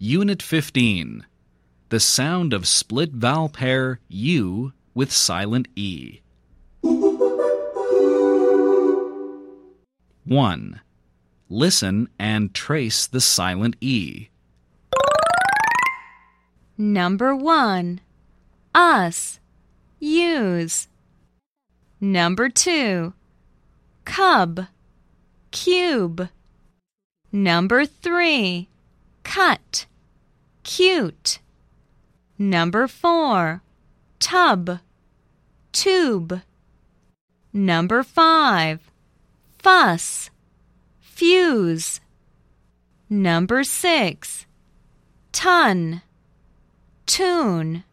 Unit 15. The sound of split vowel pair U with silent E. 1. Listen and trace the silent E. Number 1. Us. Use. Number 2. Cub. Cube. Number 3. Cut. Cute. Number 4. Tub. Tube. Number 5. Fuss. Fuse. Number 6. Ton. Tune.